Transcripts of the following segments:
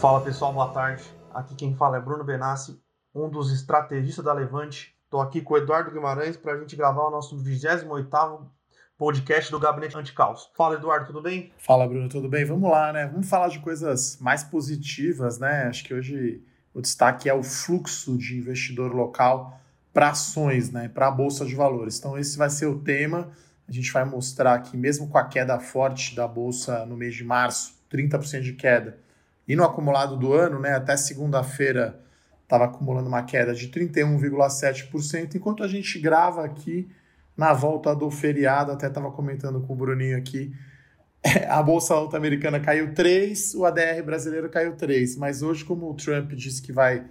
Fala pessoal, boa tarde. Aqui quem fala é Bruno Benassi, um dos estrategistas da Levante. Estou aqui com o Eduardo Guimarães para a gente gravar o nosso 28º podcast do Gabinete Anticaos. Fala Eduardo, tudo bem? Fala Bruno, tudo bem? Vamos lá, né? Vamos falar de coisas mais positivas, né? Acho que hoje o destaque é o fluxo de investidor local para ações, né? Para a Bolsa de Valores. Então esse vai ser o tema. A gente vai mostrar que mesmo com a queda forte da Bolsa no mês de março, 30% de queda, e no acumulado do ano, né, até segunda-feira, estava acumulando uma queda de 31,7%, enquanto a gente grava aqui na volta do feriado, até estava comentando com o Bruninho aqui, a bolsa norte-americana caiu 3, o ADR brasileiro caiu 3, mas hoje como o Trump disse que vai,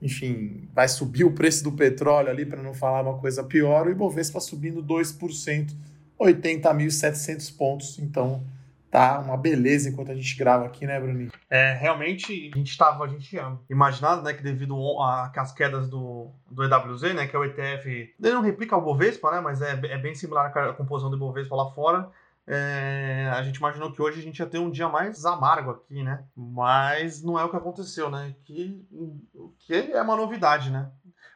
enfim, vai subir o preço do petróleo ali para não falar uma coisa pior, o Ibovespa subindo 2%, 80.700 pontos, então tá uma beleza enquanto a gente grava aqui, né, Bruninho? É, realmente, a gente estava, a gente tinha imaginado, né, que devido às quedas do, do EWZ, né, que é o ETF, ele não replica o Bovespa, né, mas é, é bem similar à composição do Bovespa lá fora, é, a gente imaginou que hoje a gente ia ter um dia mais amargo aqui, né? Mas não é o que aconteceu, né? Que, que é uma novidade, né?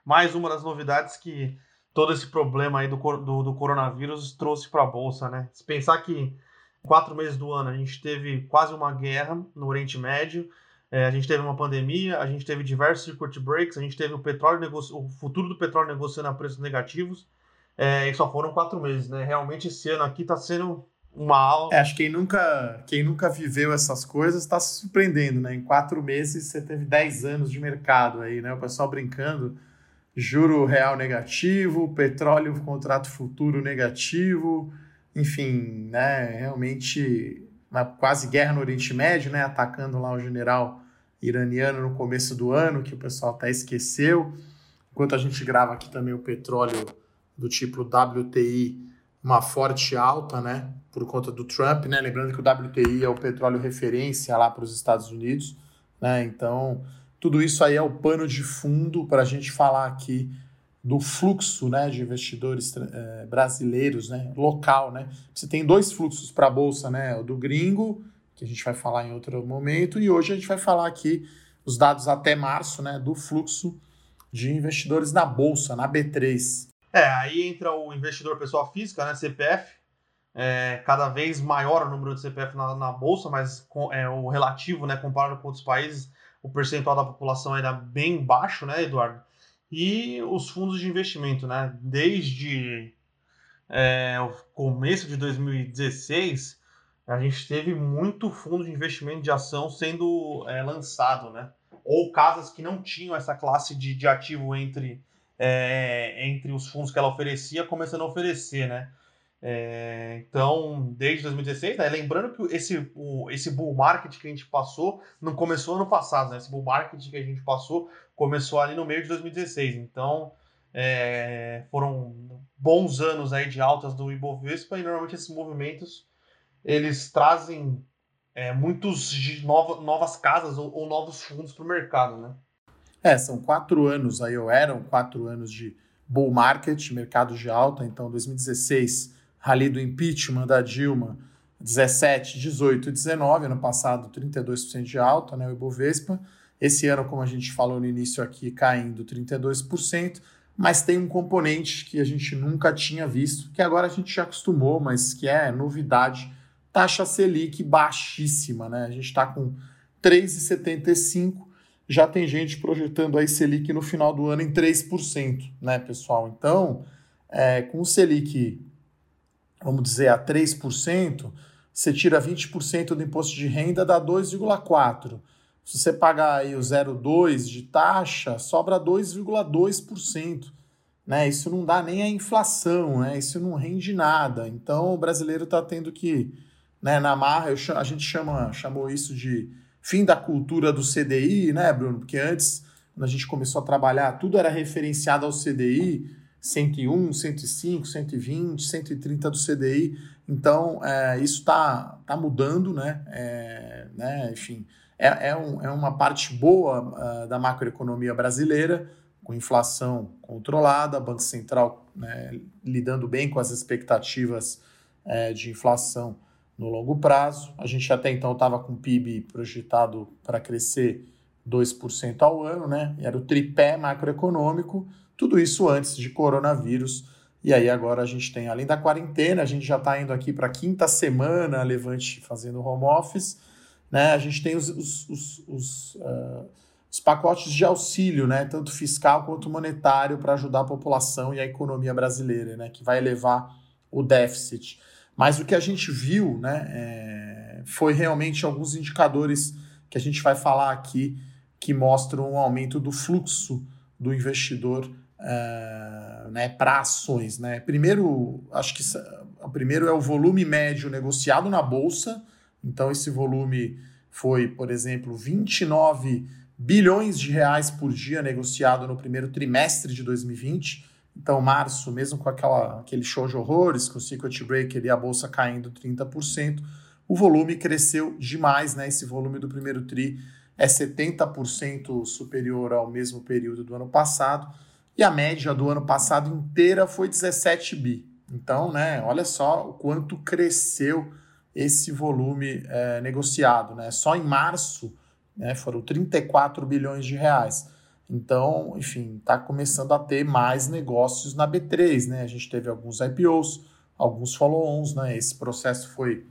Mais uma das novidades que todo esse problema aí do, do, do coronavírus trouxe para a Bolsa, né? Se pensar que quatro meses do ano a gente teve quase uma guerra no Oriente Médio, é, a gente teve uma pandemia, a gente teve diversos circuit breaks, a gente teve o petróleo negoci... o futuro do petróleo negociando a preços negativos, é, e só foram quatro meses, né? Realmente esse ano aqui está sendo uma aula. É, acho que quem nunca, quem nunca viveu essas coisas está se surpreendendo, né? Em quatro meses você teve dez anos de mercado aí, né? O pessoal brincando, juro real negativo, petróleo contrato futuro negativo, enfim, né, realmente uma quase guerra no Oriente Médio, né, atacando lá o general iraniano no começo do ano, que o pessoal até esqueceu. Enquanto a gente grava aqui também o petróleo do tipo WTI, uma forte alta, né, por conta do Trump, né, lembrando que o WTI é o petróleo referência lá para os Estados Unidos, né, então tudo isso aí é o pano de fundo para a gente falar aqui do fluxo né, de investidores é, brasileiros, né, local. Né? Você tem dois fluxos para a Bolsa, né, o do gringo, que a gente vai falar em outro momento, e hoje a gente vai falar aqui os dados até março né, do fluxo de investidores na Bolsa, na B3. É, aí entra o investidor pessoa física, né, CPF, é, cada vez maior o número de CPF na, na Bolsa, mas com, é, o relativo, né, comparado com outros países, o percentual da população era bem baixo, né, Eduardo? E os fundos de investimento, né? Desde é, o começo de 2016, a gente teve muito fundo de investimento de ação sendo é, lançado, né? Ou casas que não tinham essa classe de, de ativo entre, é, entre os fundos que ela oferecia, começando a oferecer, né? É, então, desde 2016, né, lembrando que esse, o, esse bull market que a gente passou não começou ano passado, né? Esse bull market que a gente passou começou ali no meio de 2016. Então, é, foram bons anos aí de altas do Ibovespa e normalmente esses movimentos eles trazem é, muitos de nova, novas casas ou, ou novos fundos para o mercado, né? É, são quatro anos aí, ou eram quatro anos de bull market, mercado de alta. Então, 2016 rally do impeachment da Dilma, 17, 18 e 19, ano passado 32% de alta, né, o Ibovespa. Esse ano, como a gente falou no início aqui, caindo 32%, mas tem um componente que a gente nunca tinha visto, que agora a gente já acostumou, mas que é novidade, taxa Selic baixíssima, né? A gente está com 3,75, já tem gente projetando aí Selic no final do ano em 3%, né, pessoal? Então, é, com o Selic vamos dizer, a 3%, você tira 20% do imposto de renda, dá 2,4%. Se você pagar aí o 0,2% de taxa, sobra 2,2%. Né? Isso não dá nem a inflação, né? isso não rende nada. Então o brasileiro está tendo que, né, na marra, a gente chama, chamou isso de fim da cultura do CDI, né, Bruno? Porque antes, quando a gente começou a trabalhar, tudo era referenciado ao CDI 101, 105, 120, 130 do CDI. Então, é, isso está tá mudando, né? É, né? Enfim, é, é, um, é uma parte boa uh, da macroeconomia brasileira, com inflação controlada, Banco Central né, lidando bem com as expectativas é, de inflação no longo prazo. A gente até então estava com o PIB projetado para crescer 2% ao ano, né? Era o tripé macroeconômico, tudo isso antes de coronavírus. E aí agora a gente tem, além da quarentena, a gente já está indo aqui para a quinta semana, Levante fazendo home office, né? A gente tem os, os, os, os, uh, os pacotes de auxílio, né? Tanto fiscal quanto monetário, para ajudar a população e a economia brasileira, né? Que vai elevar o déficit. Mas o que a gente viu, né? É, foi realmente alguns indicadores que a gente vai falar aqui que mostram um aumento do fluxo do investidor uh, né, para ações. Né? Primeiro, acho que o primeiro é o volume médio negociado na Bolsa. Então, esse volume foi, por exemplo, 29 bilhões de reais por dia negociado no primeiro trimestre de 2020. Então, março, mesmo com aquela, aquele show de horrores, com o circuit breaker e a bolsa caindo 30%, o volume cresceu demais, né? Esse volume do primeiro TRI é 70% superior ao mesmo período do ano passado, e a média do ano passado inteira foi 17 bi. Então, né, olha só o quanto cresceu esse volume é, negociado. Né? Só em março né, foram 34 bilhões de reais. Então, enfim, está começando a ter mais negócios na B3. Né? A gente teve alguns IPOs, alguns follow-ons. Né? Esse processo foi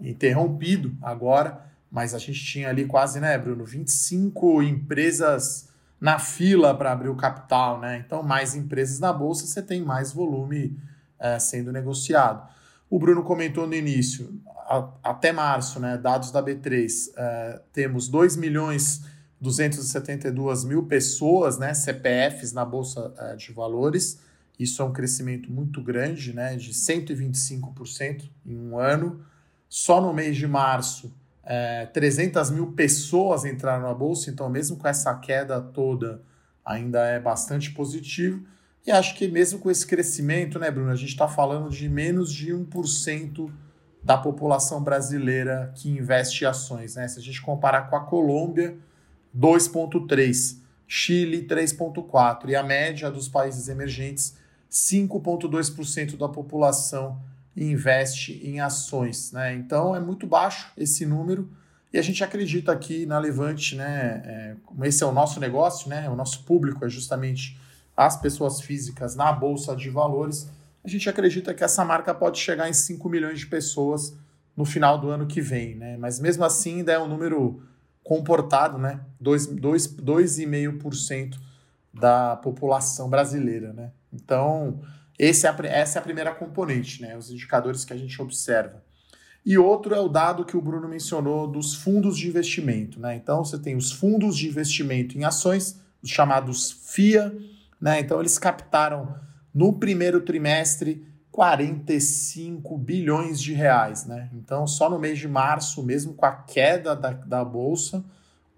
interrompido agora mas a gente tinha ali quase, né, Bruno, 25 empresas na fila para abrir o capital, né? Então, mais empresas na bolsa, você tem mais volume é, sendo negociado. O Bruno comentou no início, a, até março, né, dados da B3, é, temos 2 milhões 272 mil pessoas, né, CPFs na Bolsa é, de Valores. Isso é um crescimento muito grande, né, de 125% em um ano. Só no mês de março, é, 300 mil pessoas entraram na bolsa, então, mesmo com essa queda toda, ainda é bastante positivo. E acho que mesmo com esse crescimento, né, Bruno, a gente está falando de menos de 1% da população brasileira que investe em ações. Né? Se a gente comparar com a Colômbia, 2,3%, Chile, 3,4%, e a média dos países emergentes, 5,2% da população investe em ações. Né? Então é muito baixo esse número e a gente acredita aqui na Levante, né? É, como esse é o nosso negócio, né? O nosso público é justamente as pessoas físicas na Bolsa de Valores. A gente acredita que essa marca pode chegar em 5 milhões de pessoas no final do ano que vem, né? Mas mesmo assim ainda é um número comportado, né? 2,5% da população brasileira, né? Então, esse é a, essa é a primeira componente, né? Os indicadores que a gente observa. E outro é o dado que o Bruno mencionou dos fundos de investimento, né? Então você tem os fundos de investimento em ações, os chamados FIA, né? Então eles captaram no primeiro trimestre 45 bilhões de reais, né? Então só no mês de março, mesmo com a queda da, da bolsa,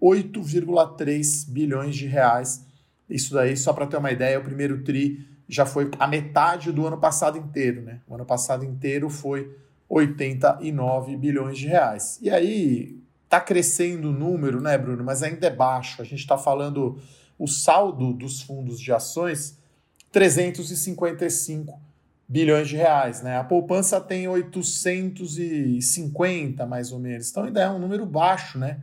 8,3 bilhões de reais. Isso daí, só para ter uma ideia, é o primeiro tri já foi a metade do ano passado inteiro, né? O ano passado inteiro foi 89 bilhões de reais. E aí tá crescendo o número, né, Bruno? Mas ainda é baixo. A gente está falando o saldo dos fundos de ações 355 bilhões de reais, né? A poupança tem 850 mais ou menos. Então ainda é um número baixo, né?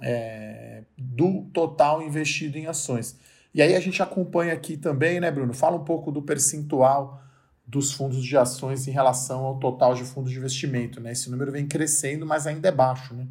É, do total investido em ações. E aí a gente acompanha aqui também, né, Bruno? Fala um pouco do percentual dos fundos de ações em relação ao total de fundos de investimento, né? Esse número vem crescendo, mas ainda é baixo, né?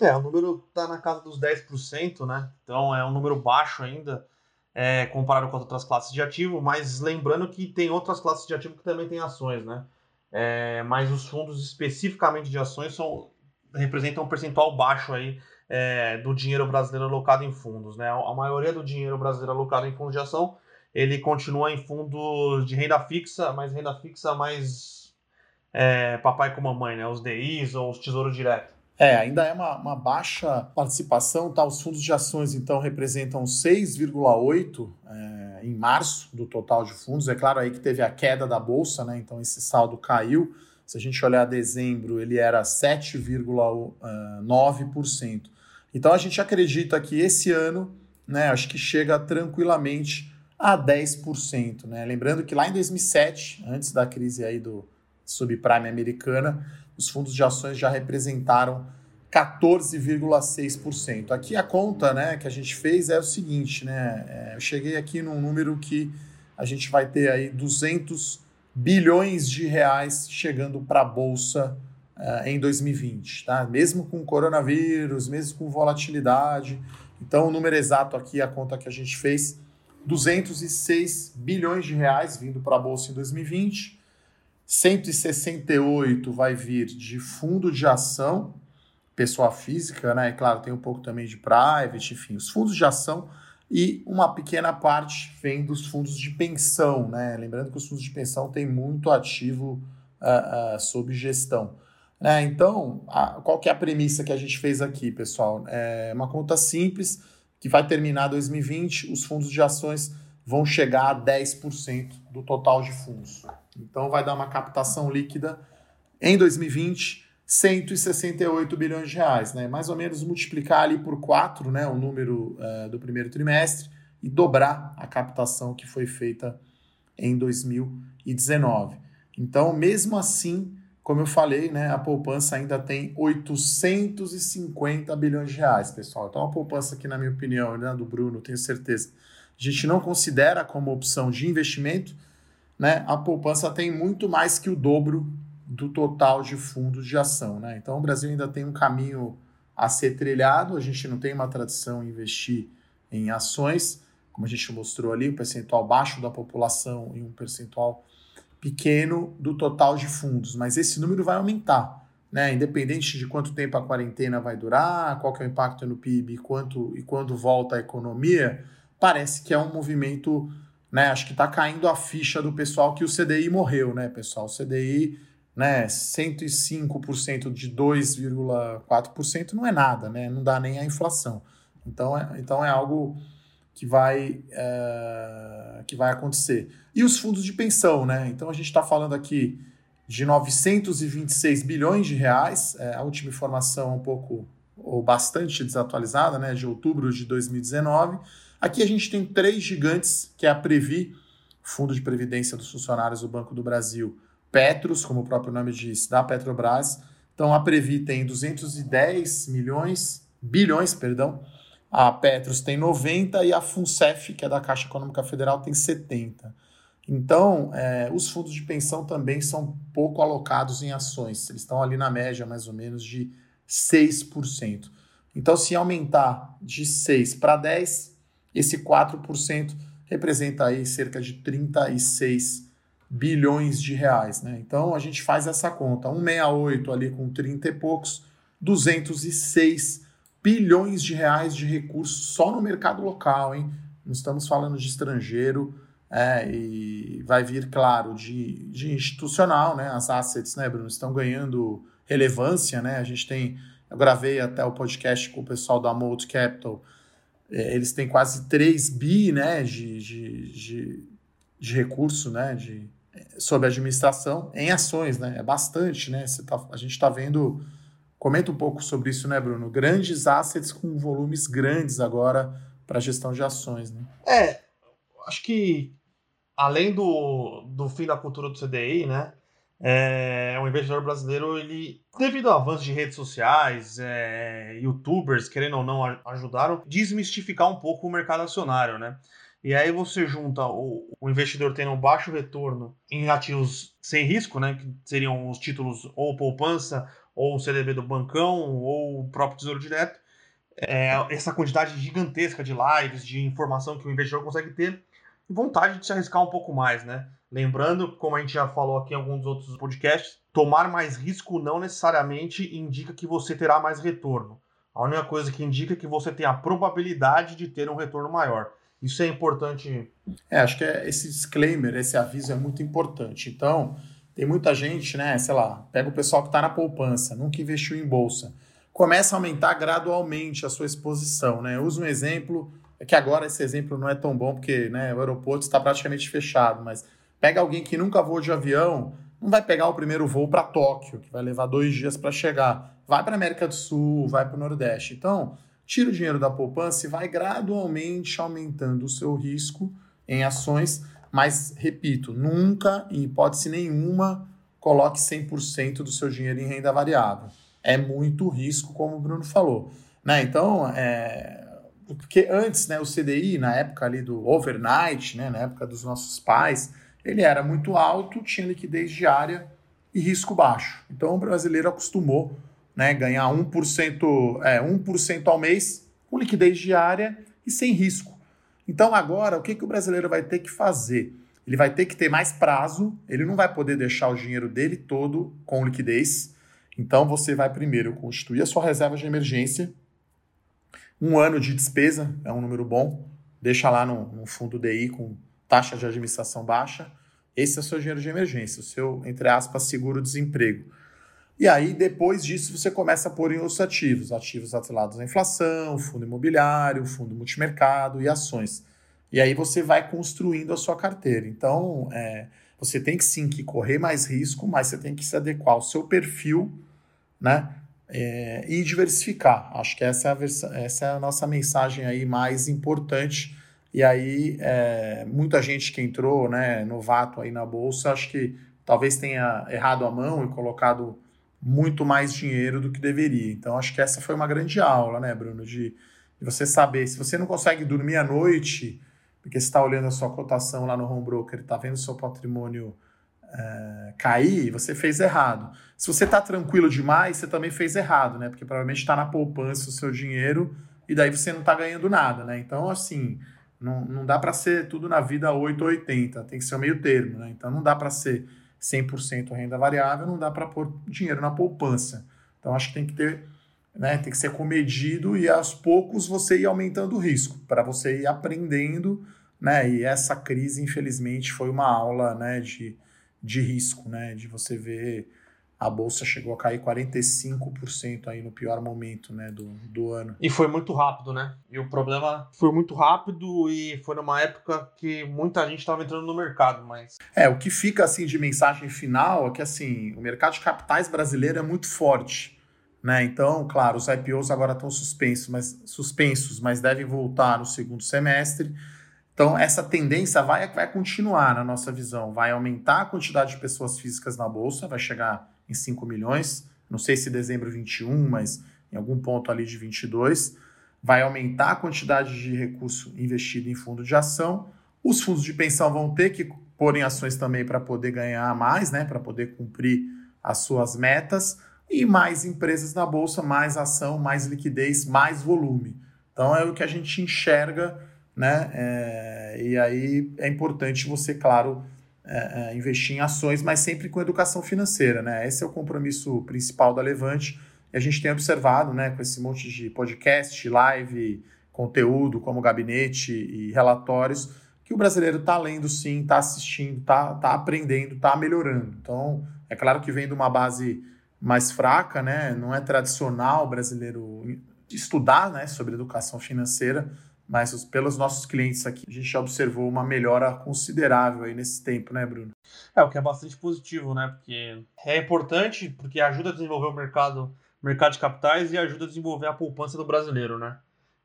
É, o número está na casa dos 10%, né? Então é um número baixo ainda, é, comparado com as outras classes de ativo, mas lembrando que tem outras classes de ativo que também têm ações, né? É, mas os fundos especificamente de ações são, representam um percentual baixo aí é, do dinheiro brasileiro alocado em fundos. Né? A maioria do dinheiro brasileiro alocado em fundos de ação, ele continua em fundos de renda fixa, mas renda fixa mais é, papai com mamãe, né? os DIs ou os tesouros direto. É, ainda é uma, uma, baixa participação, tá? Os fundos de ações, então, representam 6,8% é, em março do total de fundos. É claro aí que teve a queda da Bolsa, né? Então esse saldo caiu. Se a gente olhar dezembro, ele era 7,9%. Então a gente acredita que esse ano, né, acho que chega tranquilamente a 10%, né? Lembrando que lá em 2007, antes da crise aí do subprime americana, os fundos de ações já representaram 14,6%. Aqui a conta né, que a gente fez é o seguinte, né? É, eu cheguei aqui num número que a gente vai ter aí 200 bilhões de reais chegando para a Bolsa uh, em 2020, tá? Mesmo com coronavírus, mesmo com volatilidade. Então, o número exato aqui, a conta que a gente fez, 206 bilhões de reais vindo para a Bolsa em 2020. 168 vai vir de fundo de ação, pessoa física, né? Claro, tem um pouco também de private, enfim, os fundos de ação e uma pequena parte vem dos fundos de pensão, né? Lembrando que os fundos de pensão têm muito ativo uh, uh, sob gestão. Né? Então, a, qual que é a premissa que a gente fez aqui, pessoal? É uma conta simples que vai terminar 2020, os fundos de ações vão chegar a 10% do total de fundos. Então, vai dar uma captação líquida em 2020 168 bilhões de reais, né? Mais ou menos multiplicar ali por 4, né, o número uh, do primeiro trimestre e dobrar a captação que foi feita em 2019. Então, mesmo assim, como eu falei, né, a poupança ainda tem 850 bilhões de reais, pessoal. Então, a poupança aqui, na minha opinião, né, do Bruno, tenho certeza, a gente não considera como opção de investimento, né? A poupança tem muito mais que o dobro do total de fundos de ação. Né? Então, o Brasil ainda tem um caminho a ser trilhado, a gente não tem uma tradição em investir em ações, como a gente mostrou ali, um percentual baixo da população e um percentual pequeno do total de fundos, mas esse número vai aumentar. Né? Independente de quanto tempo a quarentena vai durar, qual que é o impacto no PIB quanto, e quando volta a economia, parece que é um movimento, né? Acho que está caindo a ficha do pessoal que o CDI morreu, né, pessoal? O CDI né, 105% de 2,4% não é nada, né? Não dá nem a inflação. Então é, então é algo que vai, é, que vai acontecer. E os fundos de pensão, né? Então a gente está falando aqui de 926 bilhões de reais, é, a última informação é um pouco ou bastante desatualizada, né, de outubro de 2019. Aqui a gente tem três gigantes, que é a Previ, Fundo de Previdência dos Funcionários do Banco do Brasil, Petros, como o próprio nome diz, da Petrobras. Então a Previ tem 210 milhões, bilhões, perdão. A Petros tem 90 e a Funcef, que é da Caixa Econômica Federal, tem 70. Então, é, os fundos de pensão também são pouco alocados em ações. Eles estão ali na média, mais ou menos, de 6%. Então, se aumentar de 6 para 10, esse 4% representa aí cerca de 36 bilhões de reais. Né? Então a gente faz essa conta, 168 ali com 30 e poucos, 206 bilhões de reais de recursos só no mercado local, hein? Não estamos falando de estrangeiro, é, e vai vir, claro, de, de institucional, né? As assets, né, Bruno, estão ganhando relevância, né? A gente tem, eu gravei até o podcast com o pessoal da Mold Capital, é, eles têm quase 3 bi, né, de, de, de, de recurso, né, de, sobre administração em ações, né? É bastante, né? Tá, a gente está vendo. Comenta um pouco sobre isso, né, Bruno? Grandes assets com volumes grandes agora para gestão de ações, né? É, acho que além do, do fim da cultura do CDI, né? É, o investidor brasileiro, ele, devido ao avanço de redes sociais, é, youtubers, querendo ou não, ajudaram desmistificar um pouco o mercado acionário, né? E aí você junta o, o, investidor tendo um baixo retorno em ativos sem risco, né? Que seriam os títulos ou poupança, ou o CDB do bancão, ou o próprio Tesouro Direto. É, essa quantidade gigantesca de lives, de informação que o investidor consegue ter, e vontade de se arriscar um pouco mais, né? Lembrando, como a gente já falou aqui em alguns outros podcasts, tomar mais risco não necessariamente indica que você terá mais retorno. A única coisa que indica é que você tem a probabilidade de ter um retorno maior. Isso é importante. É, acho que é, esse disclaimer, esse aviso é muito importante. Então, tem muita gente, né? Sei lá, pega o pessoal que está na poupança, nunca investiu em bolsa. Começa a aumentar gradualmente a sua exposição, né? Eu uso um exemplo, é que agora esse exemplo não é tão bom, porque né, o aeroporto está praticamente fechado, mas pega alguém que nunca voou de avião, não vai pegar o primeiro voo para Tóquio, que vai levar dois dias para chegar. Vai para América do Sul, vai para o Nordeste. Então, tira o dinheiro da poupança e vai gradualmente aumentando o seu risco em ações, mas repito, nunca, em hipótese nenhuma, coloque 100% do seu dinheiro em renda variável. É muito risco, como o Bruno falou. Né? Então, é... porque antes né, o CDI, na época ali do overnight, né, na época dos nossos pais, ele era muito alto, tinha liquidez diária e risco baixo. Então o brasileiro acostumou né, ganhar 1%, é, 1% ao mês com liquidez diária e sem risco. Então agora, o que, que o brasileiro vai ter que fazer? Ele vai ter que ter mais prazo, ele não vai poder deixar o dinheiro dele todo com liquidez. Então você vai primeiro constituir a sua reserva de emergência. Um ano de despesa é um número bom. Deixa lá no, no fundo DI com taxa de administração baixa. Esse é o seu dinheiro de emergência, o seu, entre aspas, seguro-desemprego. E aí, depois disso, você começa a pôr em outros ativos, ativos atrelados à inflação, fundo imobiliário, fundo multimercado e ações. E aí você vai construindo a sua carteira. Então, é, você tem que sim que correr mais risco, mas você tem que se adequar ao seu perfil, né? É, e diversificar. Acho que essa é, a essa é a nossa mensagem aí mais importante e aí, é, muita gente que entrou, né, novato aí na bolsa, acho que talvez tenha errado a mão e colocado muito mais dinheiro do que deveria. Então, acho que essa foi uma grande aula, né, Bruno, de, de você saber. Se você não consegue dormir à noite, porque você está olhando a sua cotação lá no home broker, está vendo seu patrimônio é, cair, você fez errado. Se você está tranquilo demais, você também fez errado, né? Porque provavelmente está na poupança o seu dinheiro e daí você não está ganhando nada, né? Então, assim, não, não dá para ser tudo na vida 8 ou 80, tem que ser o meio termo, né? Então não dá para ser 100% renda variável, não dá para pôr dinheiro na poupança. Então acho que tem que ter, né, tem que ser comedido e aos poucos você ir aumentando o risco, para você ir aprendendo, né? E essa crise, infelizmente, foi uma aula, né, de, de risco, né, de você ver a bolsa chegou a cair 45% aí no pior momento né, do, do ano. E foi muito rápido, né? E o problema foi muito rápido e foi numa época que muita gente estava entrando no mercado, mas... É, o que fica assim de mensagem final é que assim, o mercado de capitais brasileiro é muito forte. Né? Então, claro, os IPOs agora estão suspensos, mas, suspensos, mas devem voltar no segundo semestre. Então, essa tendência vai, vai continuar na nossa visão. Vai aumentar a quantidade de pessoas físicas na Bolsa, vai chegar em 5 milhões, não sei se dezembro 21, mas em algum ponto ali de 22, vai aumentar a quantidade de recurso investido em fundo de ação. Os fundos de pensão vão ter que pôr em ações também para poder ganhar mais, né, para poder cumprir as suas metas, e mais empresas na bolsa, mais ação, mais liquidez, mais volume. Então é o que a gente enxerga, né? É, e aí é importante você, claro, é, é, investir em ações, mas sempre com educação financeira, né? Esse é o compromisso principal da Levante. E a gente tem observado, né, com esse monte de podcast, live, conteúdo como gabinete e relatórios, que o brasileiro está lendo sim, está assistindo, está tá aprendendo, está melhorando. Então, é claro que vem de uma base mais fraca, né? Não é tradicional o brasileiro estudar né, sobre educação financeira, mas pelos nossos clientes aqui, a gente já observou uma melhora considerável aí nesse tempo, né, Bruno? É, o que é bastante positivo, né? Porque é importante, porque ajuda a desenvolver o mercado, mercado de capitais e ajuda a desenvolver a poupança do brasileiro, né?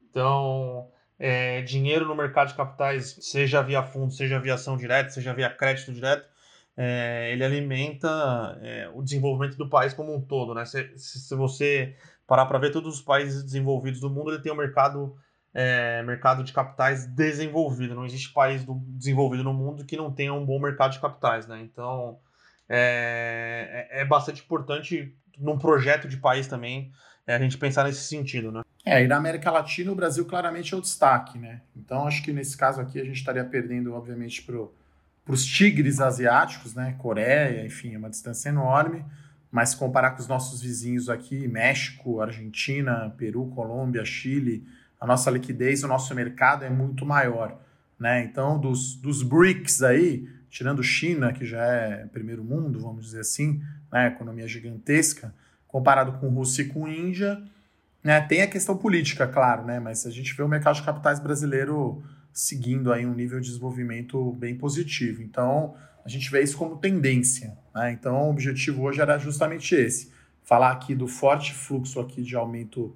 Então, é, dinheiro no mercado de capitais, seja via fundo, seja via ação direta, seja via crédito direto, é, ele alimenta é, o desenvolvimento do país como um todo, né? Se, se você parar para ver todos os países desenvolvidos do mundo, ele tem um mercado é, mercado de capitais desenvolvido. Não existe país do, desenvolvido no mundo que não tenha um bom mercado de capitais, né? Então é, é, é bastante importante num projeto de país também é, a gente pensar nesse sentido, né? É, e na América Latina o Brasil claramente é o destaque, né? Então acho que nesse caso aqui a gente estaria perdendo, obviamente, para os tigres asiáticos, né? Coreia, enfim, é uma distância enorme. Mas se comparar com os nossos vizinhos aqui, México, Argentina, Peru, Colômbia, Chile, a nossa liquidez, o nosso mercado é muito maior. Né? Então, dos, dos BRICS aí, tirando China, que já é primeiro mundo, vamos dizer assim, né? economia gigantesca, comparado com Rússia e com Índia, né? tem a questão política, claro, né? mas a gente vê o mercado de capitais brasileiro seguindo aí um nível de desenvolvimento bem positivo. Então, a gente vê isso como tendência. Né? Então, o objetivo hoje era justamente esse, falar aqui do forte fluxo aqui de aumento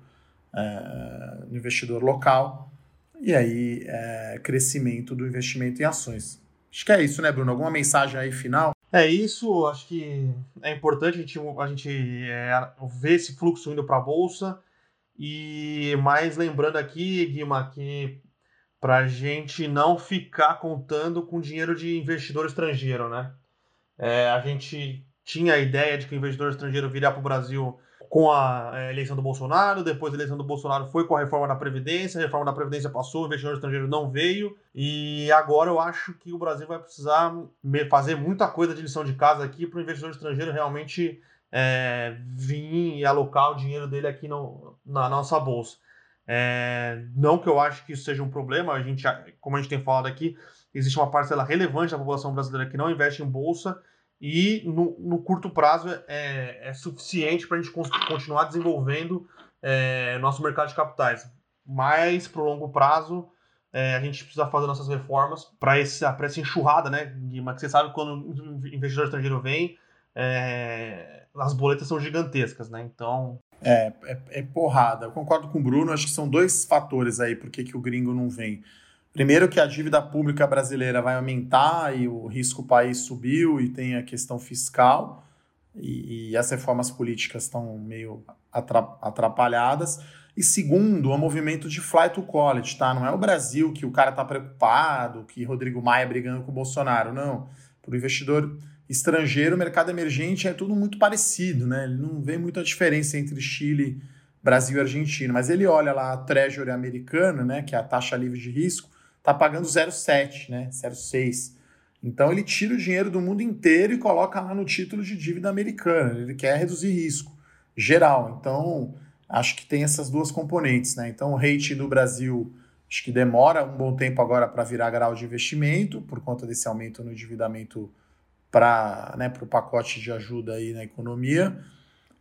é, no investidor local e aí é, crescimento do investimento em ações. Acho que é isso, né, Bruno? Alguma mensagem aí final? É isso, acho que é importante a gente, a gente é, ver esse fluxo indo para a bolsa. E mais lembrando aqui, Guima, que para a gente não ficar contando com dinheiro de investidor estrangeiro, né? É, a gente tinha a ideia de que o investidor estrangeiro viria para o Brasil com a é, eleição do Bolsonaro, depois da eleição do Bolsonaro foi com a reforma da Previdência, a reforma da Previdência passou, o investidor estrangeiro não veio, e agora eu acho que o Brasil vai precisar fazer muita coisa de lição de casa aqui para o investidor estrangeiro realmente é, vir e alocar o dinheiro dele aqui no, na nossa bolsa. É, não que eu acho que isso seja um problema, a gente, como a gente tem falado aqui, existe uma parcela relevante da população brasileira que não investe em bolsa, e no, no curto prazo é, é suficiente para a gente continuar desenvolvendo é, nosso mercado de capitais. Mas para o longo prazo é, a gente precisa fazer nossas reformas para essa enxurrada, né? Que você sabe quando o investidor estrangeiro vem, é, as boletas são gigantescas, né? Então. É, é, é, porrada. Eu concordo com o Bruno, acho que são dois fatores aí por que o gringo não vem. Primeiro que a dívida pública brasileira vai aumentar e o risco país subiu e tem a questão fiscal e, e as reformas políticas estão meio atrapalhadas. E segundo, o movimento de flight to college, tá? Não é o Brasil que o cara tá preocupado, que Rodrigo Maia brigando com o Bolsonaro, não. Para o investidor estrangeiro, o mercado emergente é tudo muito parecido, né? Ele não vê muita diferença entre Chile, Brasil e Argentina, mas ele olha lá a Treasury americana, né, que é a taxa livre de risco, está pagando 0,7, né? 0,6. Então ele tira o dinheiro do mundo inteiro e coloca lá no título de dívida americana. Ele quer reduzir risco geral. Então acho que tem essas duas componentes, né? Então o rate do Brasil acho que demora um bom tempo agora para virar grau de investimento por conta desse aumento no endividamento para né, o pacote de ajuda aí na economia.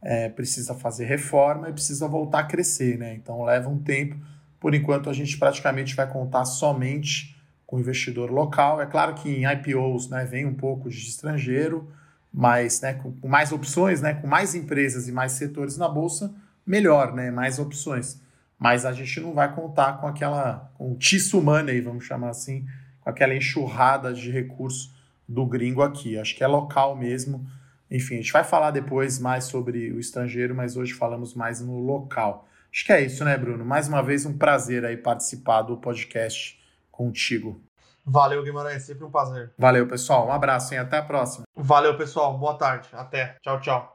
É, precisa fazer reforma e precisa voltar a crescer, né? Então leva um tempo. Por enquanto, a gente praticamente vai contar somente com investidor local. É claro que em IPOs né, vem um pouco de estrangeiro, mas né, com, com mais opções, né, com mais empresas e mais setores na bolsa, melhor, né, mais opções. Mas a gente não vai contar com aquela, com o tissue money, vamos chamar assim, com aquela enxurrada de recursos do gringo aqui. Acho que é local mesmo. Enfim, a gente vai falar depois mais sobre o estrangeiro, mas hoje falamos mais no local. Acho que é isso, né, Bruno? Mais uma vez, um prazer aí participar do podcast contigo. Valeu, Guimarães. Sempre um prazer. Valeu, pessoal. Um abraço e até a próxima. Valeu, pessoal. Boa tarde. Até. Tchau, tchau.